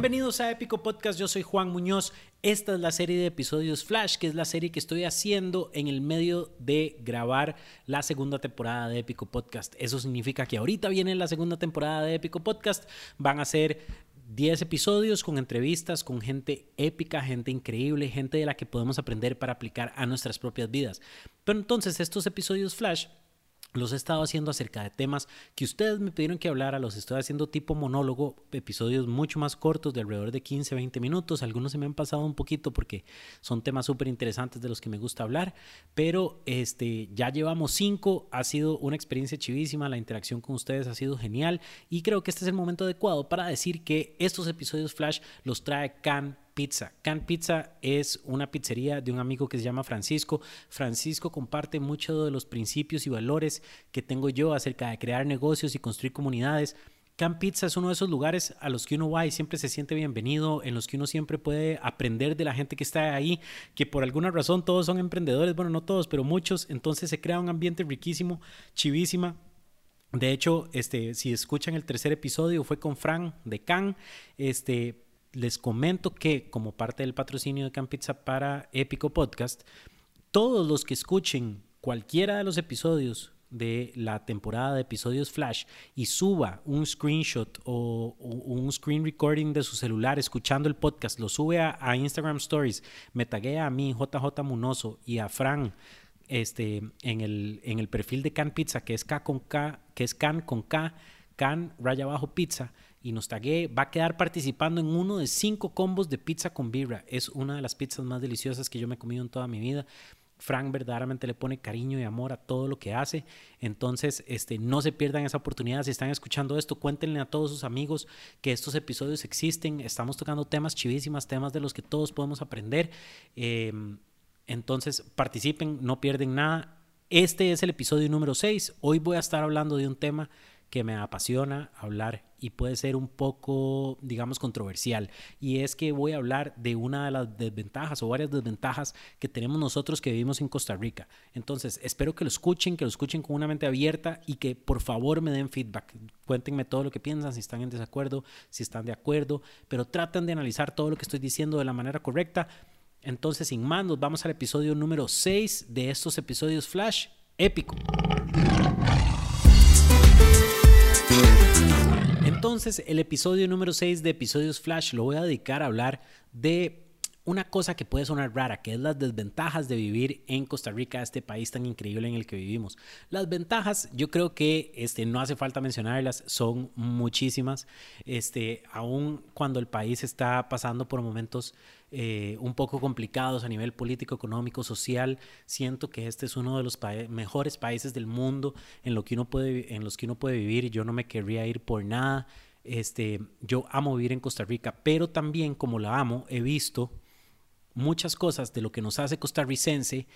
Bienvenidos a Épico Podcast, yo soy Juan Muñoz. Esta es la serie de episodios Flash, que es la serie que estoy haciendo en el medio de grabar la segunda temporada de Épico Podcast. Eso significa que ahorita viene la segunda temporada de Épico Podcast. Van a ser 10 episodios con entrevistas con gente épica, gente increíble, gente de la que podemos aprender para aplicar a nuestras propias vidas. Pero entonces estos episodios Flash los he estado haciendo acerca de temas que ustedes me pidieron que hablara, los estoy haciendo tipo monólogo, episodios mucho más cortos de alrededor de 15, 20 minutos, algunos se me han pasado un poquito porque son temas súper interesantes de los que me gusta hablar, pero este, ya llevamos cinco, ha sido una experiencia chivísima, la interacción con ustedes ha sido genial y creo que este es el momento adecuado para decir que estos episodios Flash los trae Can Pizza. Can Pizza es una pizzería de un amigo que se llama Francisco. Francisco comparte muchos de los principios y valores que tengo yo acerca de crear negocios y construir comunidades. Can Pizza es uno de esos lugares a los que uno va y siempre se siente bienvenido, en los que uno siempre puede aprender de la gente que está ahí, que por alguna razón todos son emprendedores, bueno, no todos, pero muchos, entonces se crea un ambiente riquísimo, chivísima. De hecho, este, si escuchan el tercer episodio, fue con Fran de Can, este, les comento que como parte del patrocinio de Campizza para Épico Podcast, todos los que escuchen cualquiera de los episodios de la temporada de episodios Flash y suba un screenshot o, un screen recording de su celular escuchando el podcast, lo sube a, Instagram Stories, me taguea a mí, JJ Munoso, y a Fran este, en, el, en el perfil de Can Pizza, que es K con K, que es Can con K, Can raya abajo pizza y nos tagué, va a quedar participando en uno de cinco combos de pizza con birra. Es una de las pizzas más deliciosas que yo me he comido en toda mi vida. Frank verdaderamente le pone cariño y amor a todo lo que hace. Entonces, este, no se pierdan esa oportunidad. Si están escuchando esto, cuéntenle a todos sus amigos que estos episodios existen. Estamos tocando temas chivísimas, temas de los que todos podemos aprender. Em, entonces, participen, no pierden nada. Este es el episodio número 6. Hoy voy a estar hablando de un tema que me apasiona hablar y puede ser un poco, digamos, controversial. Y es que voy a hablar de una de las desventajas o varias desventajas que tenemos nosotros que vivimos en Costa Rica. Entonces, espero que lo escuchen, que lo escuchen con una mente abierta y que por favor me den feedback. Cuéntenme todo lo que piensan, si están en desacuerdo, si están de acuerdo, pero traten de analizar todo lo que estoy diciendo de la manera correcta. Entonces, sin más, nos vamos al episodio número 6 de estos episodios Flash épico. Entonces, el episodio número 6 de Episodios Flash lo voy a dedicar a hablar de una cosa que puede sonar rara, que es las desventajas de vivir en Costa Rica, este país tan increíble en el que vivimos. Las ventajas, yo creo que este, no hace falta mencionarlas, son muchísimas. Este, aún cuando el país está pasando por momentos eh, un poco complicados a nivel político, económico, social, siento que este es uno de los mejores países del mundo en, lo que uno puede, en los que uno puede vivir. Yo no me querría ir por nada. Este, yo amo vivir en Costa Rica, pero también como la amo, he visto muchas cosas de lo que nos hace costarricense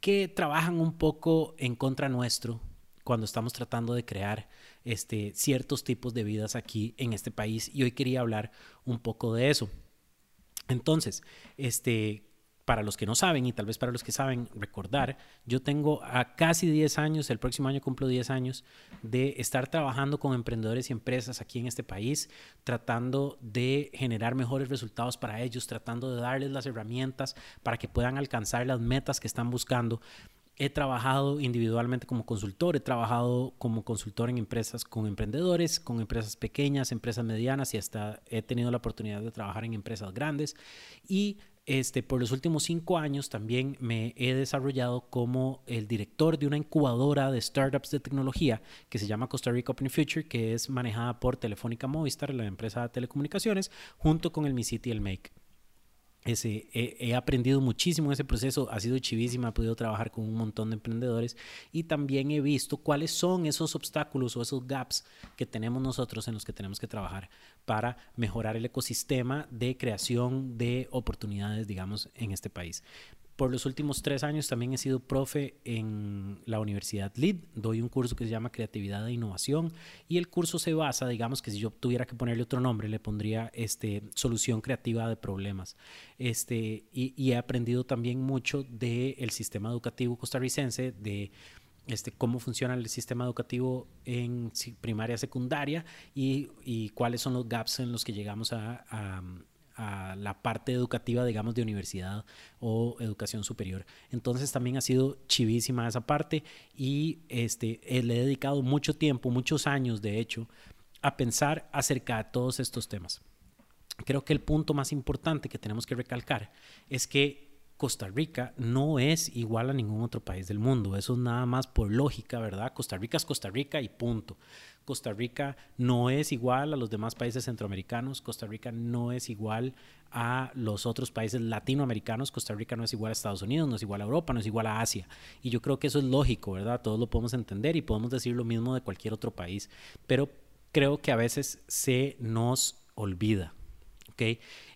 que trabajan un poco en contra nuestro cuando estamos tratando de crear este, ciertos tipos de vidas aquí en este país y hoy quería hablar un poco de eso. Entonces, este, para los que no saben y tal vez para los que saben recordar, yo tengo a casi 10 años, el próximo año cumplo 10 años, de estar trabajando con emprendedores y empresas aquí en este país, tratando de generar mejores resultados para ellos, tratando de darles las herramientas para que puedan alcanzar las metas que están buscando. He trabajado individualmente como consultor, he trabajado como consultor en empresas con emprendedores, con empresas pequeñas, empresas medianas y hasta he tenido la oportunidad de trabajar en empresas grandes. Y este, por los últimos cinco años también me he desarrollado como el director de una incubadora de startups de tecnología que se llama Costa Rica Open Future, que es manejada por Telefónica Movistar, la empresa de telecomunicaciones, junto con el MiCity y el Make. Ese, he, aprendido muchísimo en ese proceso, ha sido chivísima, he podido trabajar con un montón de emprendedores y también he visto cuáles son esos obstáculos o esos gaps que tenemos nosotros en los que tenemos que trabajar para mejorar el ecosistema de creación de oportunidades, digamos, en este país. Por los últimos tres años también he sido profe en la Universidad LID. Doy un curso que se llama Creatividad e Innovación y el curso se basa, digamos que si yo tuviera que ponerle otro nombre, le pondría este, solución creativa de problemas. Este, y, he aprendido también mucho del sistema educativo costarricense, de este, cómo funciona el sistema educativo en primaria, secundaria y, y, cuáles son los gaps en los que llegamos a, a, la parte educativa, digamos, de universidad o educación superior. Entonces también ha sido chivísima esa parte y este, eh, le he dedicado mucho tiempo, muchos años, de hecho, a pensar acerca de todos estos temas. Creo que el punto más importante que tenemos que recalcar es que Costa Rica no es igual a ningún otro país del mundo. Eso es nada más por lógica, ¿verdad? Costa Rica es Costa Rica y punto. Costa Rica no es igual a los demás países centroamericanos. Costa Rica no es igual a los otros países latinoamericanos. Costa Rica no es igual a Estados Unidos, no es igual a Europa, no es igual a Asia. Y yo creo que eso es lógico, ¿verdad? Todos lo podemos entender y podemos decir lo mismo de cualquier otro país. Pero creo que a veces se nos olvida.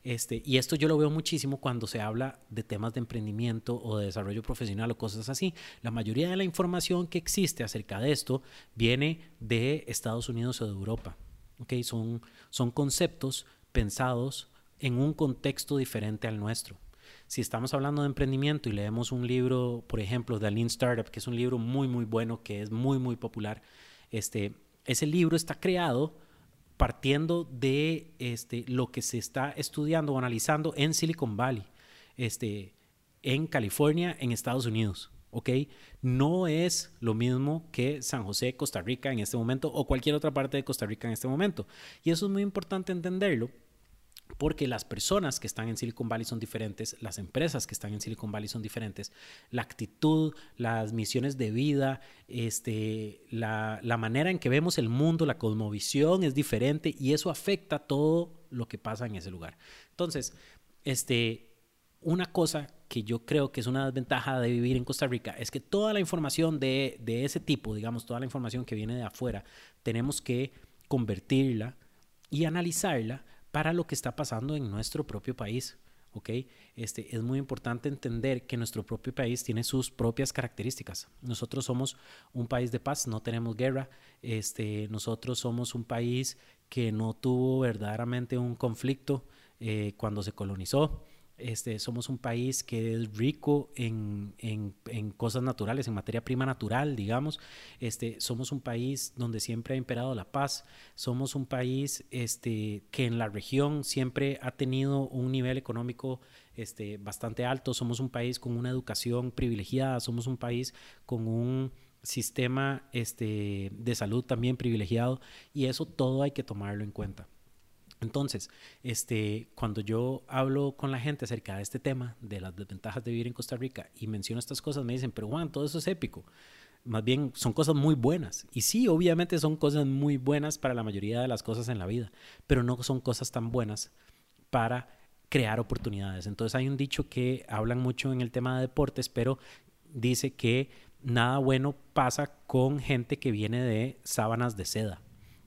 Este, y esto yo lo veo muchísimo cuando se habla de temas de emprendimiento o de desarrollo profesional o cosas así. La mayoría de la información que existe acerca de esto viene de Estados Unidos o de Europa. ¿okay? Son, son conceptos pensados en un contexto diferente al nuestro. Si estamos hablando de emprendimiento y leemos un libro, por ejemplo, de Lean Startup, que es un libro muy, muy bueno, que es muy, muy popular, este, ese libro está creado partiendo de este, lo que se está estudiando o analizando en Silicon Valley, este, en California, en Estados Unidos. ¿ok? No es lo mismo que San José, Costa Rica en este momento o cualquier otra parte de Costa Rica en este momento. Y eso es muy importante entenderlo porque las personas que están en Silicon Valley son diferentes, las empresas que están en Silicon Valley son diferentes, la actitud, las misiones de vida, este, la, la manera en que vemos el mundo, la cosmovisión es diferente y eso afecta todo lo que pasa en ese lugar. Entonces, este, una cosa que yo creo que es una desventaja de vivir en Costa Rica es que toda la información de, de ese tipo, digamos, toda la información que viene de afuera, tenemos que convertirla y analizarla para lo que está pasando en nuestro propio país. ¿ok? Este, es muy importante entender que nuestro propio país tiene sus propias características. Nosotros somos un país de paz, no tenemos guerra. Este, nosotros somos un país que no tuvo verdaderamente un conflicto eh, cuando se colonizó. Este, somos un país que es rico en, cosas naturales, en materia prima natural, digamos. Este, somos un país donde siempre ha imperado la paz. Somos un país este, que en la región siempre ha tenido un nivel económico este, bastante alto. Somos un país con una educación privilegiada. Somos un país con un sistema este, de salud también privilegiado. Y eso todo hay que tomarlo en cuenta. Entonces, este, cuando yo hablo con la gente acerca de este tema, de las desventajas de vivir en Costa Rica, y menciono estas cosas, me dicen, pero Juan, todo eso es épico. Más bien son cosas muy buenas. Y sí, obviamente son cosas muy buenas para la mayoría de las cosas en la vida, pero no son cosas tan buenas para crear oportunidades. Entonces hay un dicho que hablan mucho en el tema de deportes, pero dice que nada bueno pasa con gente que viene de sábanas de seda.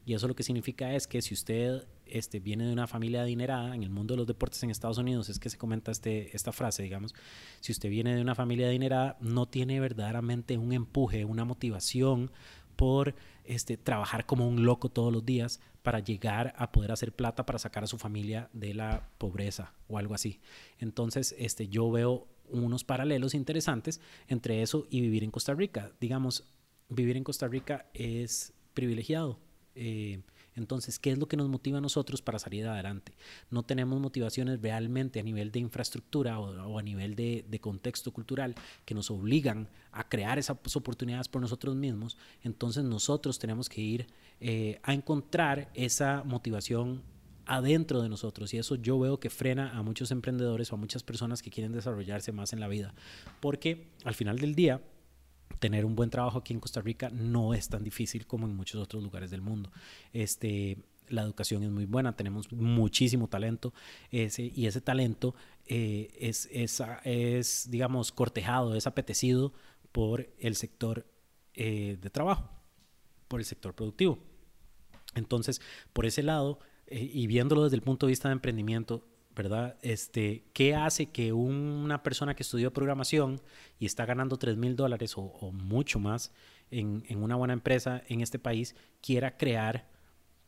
Y eso lo que significa es que si usted este, viene de una familia adinerada, en el mundo de los deportes en Estados Unidos es que se comenta este, esta frase, digamos, si usted viene de una familia adinerada, no tiene verdaderamente un empuje, una motivación por este, trabajar como un loco todos los días para llegar a poder hacer plata para sacar a su familia de la pobreza o algo así. Entonces, este, yo veo unos paralelos interesantes entre eso y vivir en Costa Rica. Digamos, vivir en Costa Rica es privilegiado. Eh, entonces, ¿qué es lo que nos motiva a nosotros para salir adelante? No tenemos motivaciones realmente a nivel de infraestructura o, a nivel de, contexto cultural que nos obligan a crear esas oportunidades por nosotros mismos. Entonces, nosotros tenemos que ir eh, a encontrar esa motivación adentro de nosotros y eso yo veo que frena a muchos emprendedores o a muchas personas que quieren desarrollarse más en la vida porque al final del día tener un buen trabajo aquí en Costa Rica no es tan difícil como en muchos otros lugares del mundo. Este, la educación es muy buena, tenemos muchísimo talento ese, y ese talento eh, es, es, digamos, cortejado, es apetecido por el sector eh, de trabajo, por el sector productivo. Entonces, por ese lado, eh, y viéndolo desde el punto de vista de emprendimiento, ¿verdad? Este, ¿Qué hace que una persona que estudió programación y está ganando 3 mil dólares o, mucho más en, una buena empresa en este país quiera crear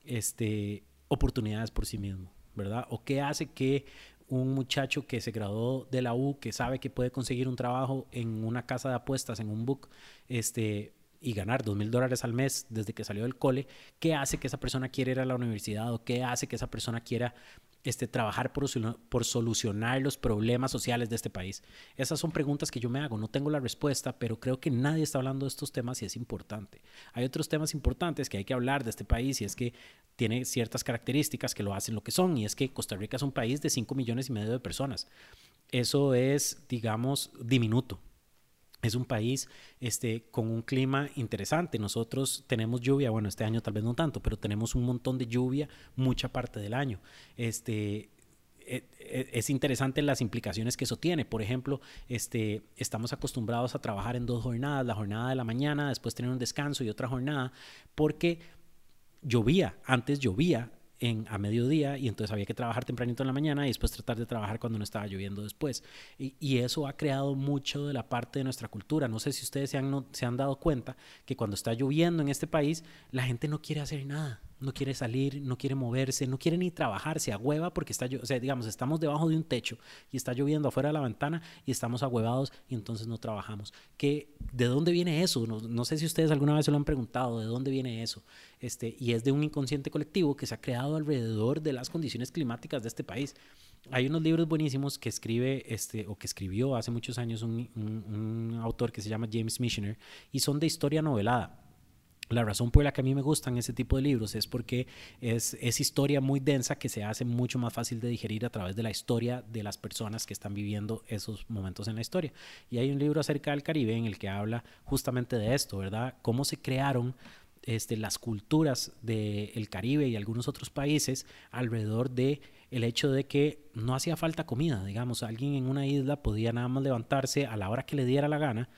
este, oportunidades por sí mismo, ¿verdad? ¿O qué hace que un muchacho que se graduó de la U, que sabe que puede conseguir un trabajo en una casa de apuestas, en un book, este, y ganar dos mil dólares al mes desde que salió del cole, ¿qué hace que esa persona quiera ir a la universidad o qué hace que esa persona quiera este, trabajar por, por, solucionar los problemas sociales de este país? Esas son preguntas que yo me hago. No tengo la respuesta, pero creo que nadie está hablando de estos temas y es importante. Hay otros temas importantes que hay que hablar de este país y es que tiene ciertas características que lo hacen lo que son y es que Costa Rica es un país de 5 millones y medio de personas. Eso es, digamos, diminuto es un país este, con un clima interesante. Nosotros tenemos lluvia, bueno, este año tal vez no tanto, pero tenemos un montón de lluvia mucha parte del año. Este, e, e, es interesante las implicaciones que eso tiene. Por ejemplo, este, estamos acostumbrados a trabajar en dos jornadas, la jornada de la mañana, después tener un descanso y otra jornada, porque llovía, antes llovía en, a mediodía y entonces había que trabajar tempranito en la mañana y después tratar de trabajar cuando no estaba lloviendo después. Y, eso ha creado mucho de la parte de nuestra cultura. No sé si ustedes se han, se han dado cuenta que cuando está lloviendo en este país, la gente no quiere hacer nada no quiere salir, no quiere moverse, no quiere ni trabajar, se agüeva porque está, o sea, digamos, estamos debajo de un techo y está lloviendo afuera de la ventana y estamos agüevados y entonces no trabajamos. ¿Qué, ¿De dónde viene eso? No, sé si ustedes alguna vez se lo han preguntado, ¿de dónde viene eso? Este, y es de un inconsciente colectivo que se ha creado alrededor de las condiciones climáticas de este país. Hay unos libros buenísimos que escribe, este, o que escribió hace muchos años un, un autor que se llama James Michener y son de historia novelada la razón por la que a mí me gustan ese tipo de libros es porque es, historia muy densa que se hace mucho más fácil de digerir a través de la historia de las personas que están viviendo esos momentos en la historia. Y hay un libro acerca del Caribe en el que habla justamente de esto, ¿verdad? Cómo se crearon este, las culturas del Caribe y algunos otros países alrededor de el hecho de que no hacía falta comida, digamos, alguien en una isla podía nada más levantarse a la hora que le diera la gana,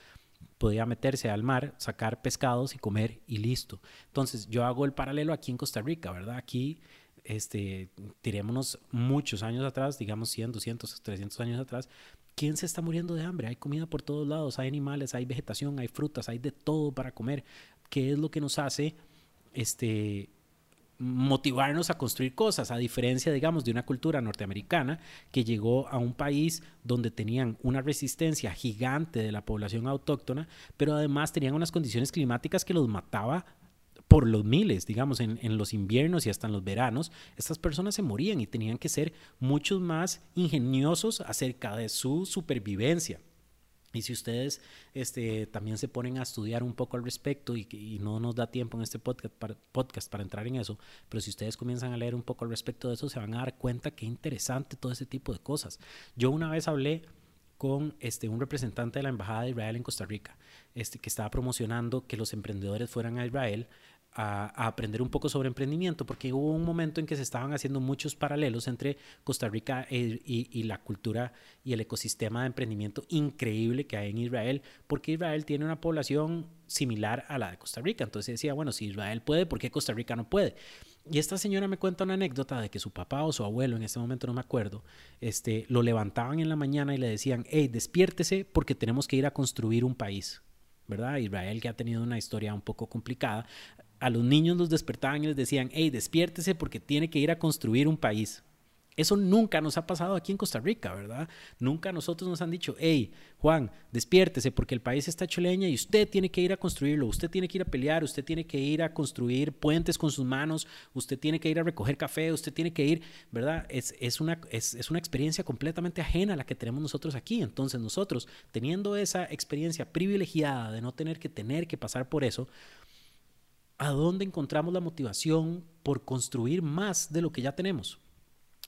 podía meterse al mar, sacar pescados y comer y listo. Entonces yo hago el paralelo aquí en Costa Rica, ¿verdad? Aquí, este, tirémonos muchos años atrás, digamos 100, 200, 300 años atrás, ¿quién se está muriendo de hambre? Hay comida por todos lados, hay animales, hay vegetación, hay frutas, hay de todo para comer. ¿Qué es lo que nos hace este, motivarnos a construir cosas, a diferencia, digamos, de una cultura norteamericana que llegó a un país donde tenían una resistencia gigante de la población autóctona, pero además tenían unas condiciones climáticas que los mataba por los miles, digamos, en, en, los inviernos y hasta en los veranos, estas personas se morían y tenían que ser mucho más ingeniosos acerca de su supervivencia. Y si ustedes este, también se ponen a estudiar un poco al respecto y, no nos da tiempo en este podcast para, podcast para entrar en eso, pero si ustedes comienzan a leer un poco al respecto de eso, se van a dar cuenta qué interesante todo ese tipo de cosas. Yo una vez hablé con este, un representante de la Embajada de Israel en Costa Rica, este, que estaba promocionando que los emprendedores fueran a Israel a, aprender un poco sobre emprendimiento, porque hubo un momento en que se estaban haciendo muchos paralelos entre Costa Rica e, y, la cultura y el ecosistema de emprendimiento increíble que hay en Israel, porque Israel tiene una población similar a la de Costa Rica. Entonces decía, bueno, si Israel puede, ¿por qué Costa Rica no puede? Y esta señora me cuenta una anécdota de que su papá o su abuelo, en este momento no me acuerdo, este, lo levantaban en la mañana y le decían, hey, despiértese porque tenemos que ir a construir un país. ¿verdad? Israel que ha tenido una historia un poco complicada, a los niños los despertaban y les decían, hey, despiértese porque tiene que ir a construir un país. Eso nunca nos ha pasado aquí en Costa Rica, ¿verdad? Nunca nosotros nos han dicho, hey, Juan, despiértese porque el país está hecho leña y usted tiene que ir a construirlo, usted tiene que ir a pelear, usted tiene que ir a construir puentes con sus manos, usted tiene que ir a recoger café, usted tiene que ir, ¿verdad? Es, es una, es, es una experiencia completamente ajena a la que tenemos nosotros aquí. Entonces nosotros, teniendo esa experiencia privilegiada de no tener que tener que pasar por eso, ¿a dónde encontramos la motivación por construir más de lo que ya tenemos?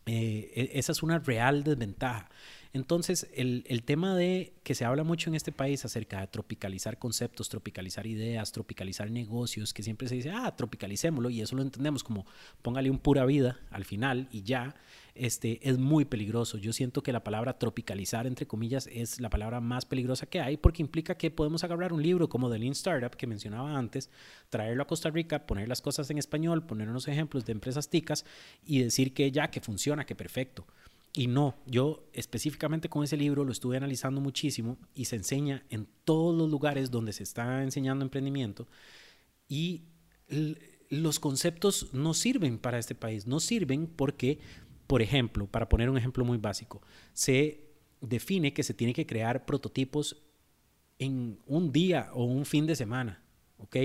Eh, e, esa es una real desventaja. Entonces, el, tema de que se habla mucho en este país acerca de tropicalizar conceptos, tropicalizar ideas, tropicalizar negocios, que siempre se dice, ah, tropicalicémoslo, y eso lo entendemos como póngale un pura vida al final y ya, este, es muy peligroso. Yo siento que la palabra tropicalizar, entre comillas, es la palabra más peligrosa que hay porque implica que podemos agarrar un libro como The Lean Startup que mencionaba antes, traerlo a Costa Rica, poner las cosas en español, poner unos ejemplos de empresas ticas y decir que ya, que funciona, que perfecto. Y no, yo específicamente con ese libro lo estuve analizando muchísimo y se enseña en todos los lugares donde se está enseñando emprendimiento y los conceptos no sirven para este país, no sirven porque, por ejemplo, para poner un ejemplo muy básico, se define que se tiene que crear prototipos en un día o un fin de semana. ¿ok?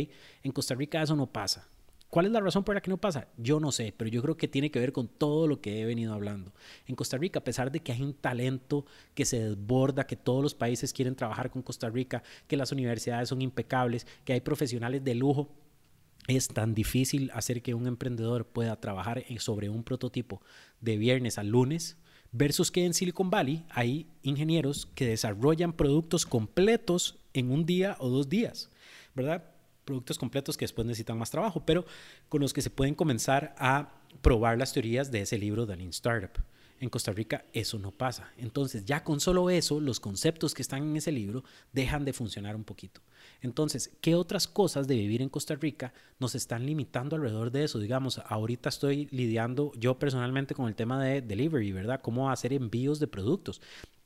En Costa Rica eso no pasa. ¿Cuál es la razón por la que no pasa? Yo no sé, pero yo creo que tiene que ver con todo lo que he venido hablando. En Costa Rica, a pesar de que hay un talento que se desborda, que todos los países quieren trabajar con Costa Rica, que las universidades son impecables, que hay profesionales de lujo, es tan difícil hacer que un emprendedor pueda trabajar sobre un prototipo de viernes a lunes versus que en Silicon Valley hay ingenieros que desarrollan productos completos en un día o dos días, ¿verdad? Productos completos que después necesitan más trabajo, pero con los que se pueden comenzar a probar las teorías de ese libro de Lean Startup. En Costa Rica eso no pasa. Entonces, ya con solo eso, los conceptos que están en ese libro dejan de funcionar un poquito. Entonces, ¿qué otras cosas de vivir en Costa Rica nos están limitando alrededor de eso? Digamos, ahorita estoy lidiando yo personalmente con el tema de delivery, ¿verdad? Cómo hacer envíos de productos.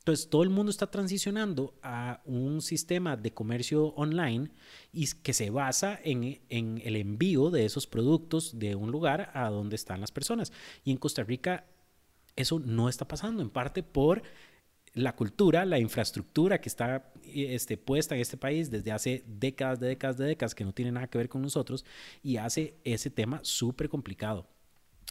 Entonces, todo el mundo está transicionando a un sistema de comercio online y que se basa en, el envío de esos productos de un lugar a donde están las personas. Y en Costa Rica eso no está pasando, en parte por la cultura, la infraestructura que está este, puesta en este país desde hace décadas, décadas, décadas, que no tiene nada que ver con nosotros y hace ese tema súper complicado.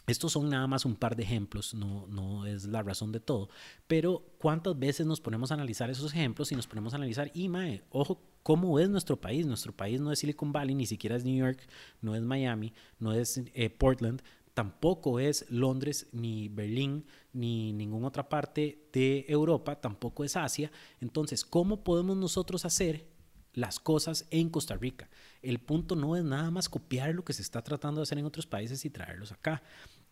Estos son nada más un par de ejemplos, no, no es la razón de todo, pero ¿cuántas veces nos ponemos a analizar esos ejemplos y nos ponemos a analizar, y mae, ojo, cómo es nuestro país? Nuestro país no es Silicon Valley, ni siquiera es New York, no es Miami, no es eh, Portland, tampoco es Londres, ni Berlín, ni ninguna otra parte de Europa, tampoco es Asia. Entonces, ¿cómo podemos nosotros hacer las cosas en Costa Rica? El punto no es nada más copiar lo que se está tratando de hacer en otros países y traerlos acá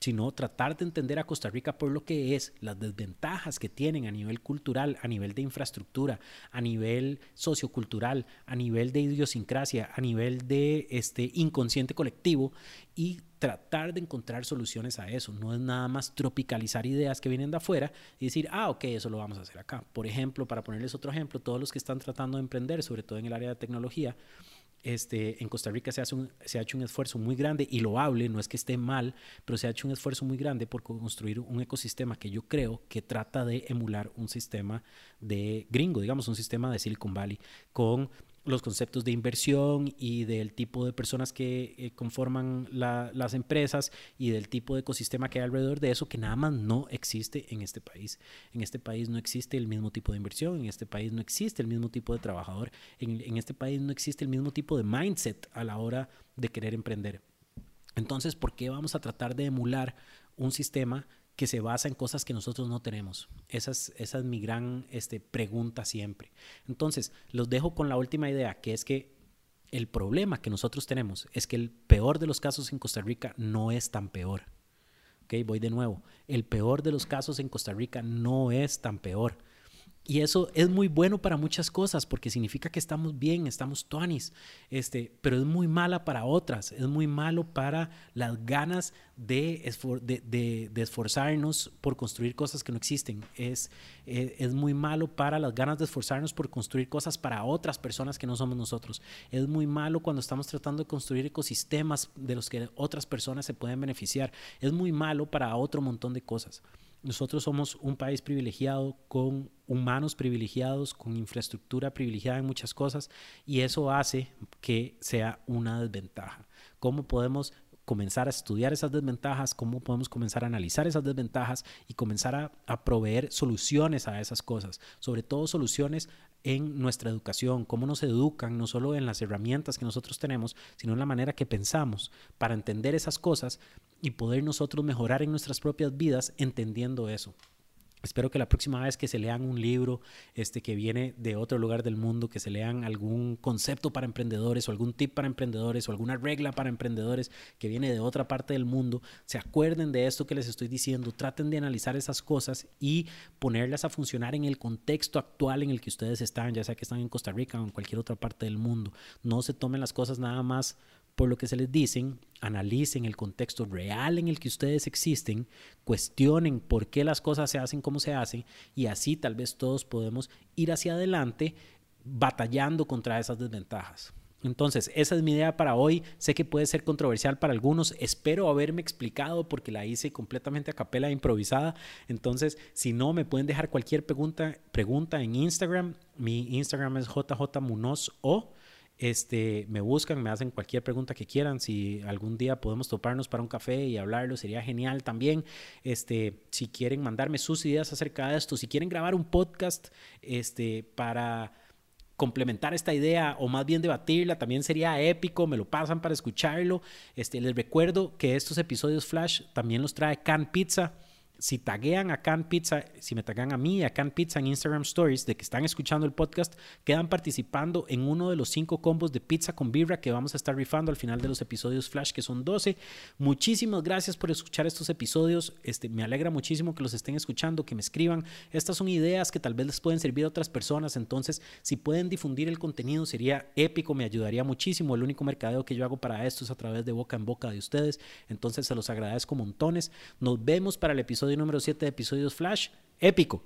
sino tratar de entender a Costa Rica por lo que es, las desventajas que tienen a nivel cultural, a nivel de infraestructura, a nivel sociocultural, a nivel de idiosincrasia, a nivel de este inconsciente colectivo y tratar de encontrar soluciones a eso. No es nada más tropicalizar ideas que vienen de afuera y decir, ah, ok, eso lo vamos a hacer acá. Por ejemplo, para ponerles otro ejemplo, todos los que están tratando de emprender, sobre todo en el área de tecnología, este, en Costa Rica se, ha hecho un esfuerzo muy grande y lo hable, no es que esté mal, pero se ha hecho un esfuerzo muy grande por construir un ecosistema que yo creo que trata de emular un sistema de gringo, digamos, un sistema de Silicon Valley, con los conceptos de inversión y del tipo de personas que eh, conforman las empresas y del tipo de ecosistema que hay alrededor de eso que nada más no existe en este país. En este país no existe el mismo tipo de inversión, en este país no existe el mismo tipo de trabajador, en este país no existe el mismo tipo de mindset a la hora de querer emprender. Entonces, ¿por qué vamos a tratar de emular un sistema que se basa en cosas que nosotros no tenemos? Esa es, esa es mi gran este, pregunta siempre. Entonces, los dejo con la última idea, que es que el problema que nosotros tenemos es que el peor de los casos en Costa Rica no es tan peor. ¿Ok? Voy de nuevo. El peor de los casos en Costa Rica no es tan peor. Y eso es muy bueno para muchas cosas porque significa que estamos bien, estamos tuanis, este, pero es muy mala para otras, es muy malo para las ganas de, de, de, esforzarnos por construir cosas que no existen, es, es, es, muy malo para las ganas de esforzarnos por construir cosas para otras personas que no somos nosotros, es muy malo cuando estamos tratando de construir ecosistemas de los que otras personas se pueden beneficiar, es muy malo para otro montón de cosas. Nosotros somos un país privilegiado con humanos privilegiados, con infraestructura privilegiada en muchas cosas y eso hace que sea una desventaja. ¿Cómo podemos comenzar a estudiar esas desventajas, cómo podemos comenzar a analizar esas desventajas y comenzar a, proveer soluciones a esas cosas, sobre todo soluciones en nuestra educación, cómo nos educan, no solo en las herramientas que nosotros tenemos, sino en la manera que pensamos. Para entender esas cosas y poder nosotros mejorar en nuestras propias vidas entendiendo eso. Espero que la próxima vez que se lean un libro este, que viene de otro lugar del mundo, que se lean algún concepto para emprendedores o algún tip para emprendedores o alguna regla para emprendedores que viene de otra parte del mundo, se acuerden de esto que les estoy diciendo, traten de analizar esas cosas y ponerlas a funcionar en el contexto actual en el que ustedes están, ya sea que están en Costa Rica o en cualquier otra parte del mundo. No se tomen las cosas nada más por lo que se les dicen, analicen el contexto real en el que ustedes existen, cuestionen por qué las cosas se hacen como se hacen y así tal vez todos podemos ir hacia adelante batallando contra esas desventajas. Entonces, esa es mi idea para hoy. Sé que puede ser controversial para algunos. Espero haberme explicado porque la hice completamente a capela improvisada. Entonces, si no, me pueden dejar cualquier pregunta, pregunta en Instagram. Mi Instagram es jjmunoz o Este, me buscan, me hacen cualquier pregunta que quieran. Si algún día podemos toparnos para un café y hablarlo, sería genial también. Este, si quieren mandarme sus ideas acerca de esto, si quieren grabar un podcast este, para complementar esta idea o más bien debatirla, también sería épico, me lo pasan para escucharlo. Este, les recuerdo que estos episodios Flash también los trae Can Pizza si taguean a Can Pizza, si me tagan a mí, a Can Pizza en Instagram Stories de que están escuchando el podcast, quedan participando en uno de los cinco combos de pizza con vibra que vamos a estar rifando al final de los episodios Flash, que son 12. Muchísimas gracias por escuchar estos episodios. Este, me alegra muchísimo que los estén escuchando, que me escriban. Estas son ideas que tal vez les pueden servir a otras personas. Entonces, si pueden difundir el contenido, sería épico, me ayudaría muchísimo. El único mercadeo que yo hago para esto es a través de boca en boca de ustedes. Entonces, se los agradezco montones. Nos vemos para el episodio número 7 de Episodios Flash. Épico.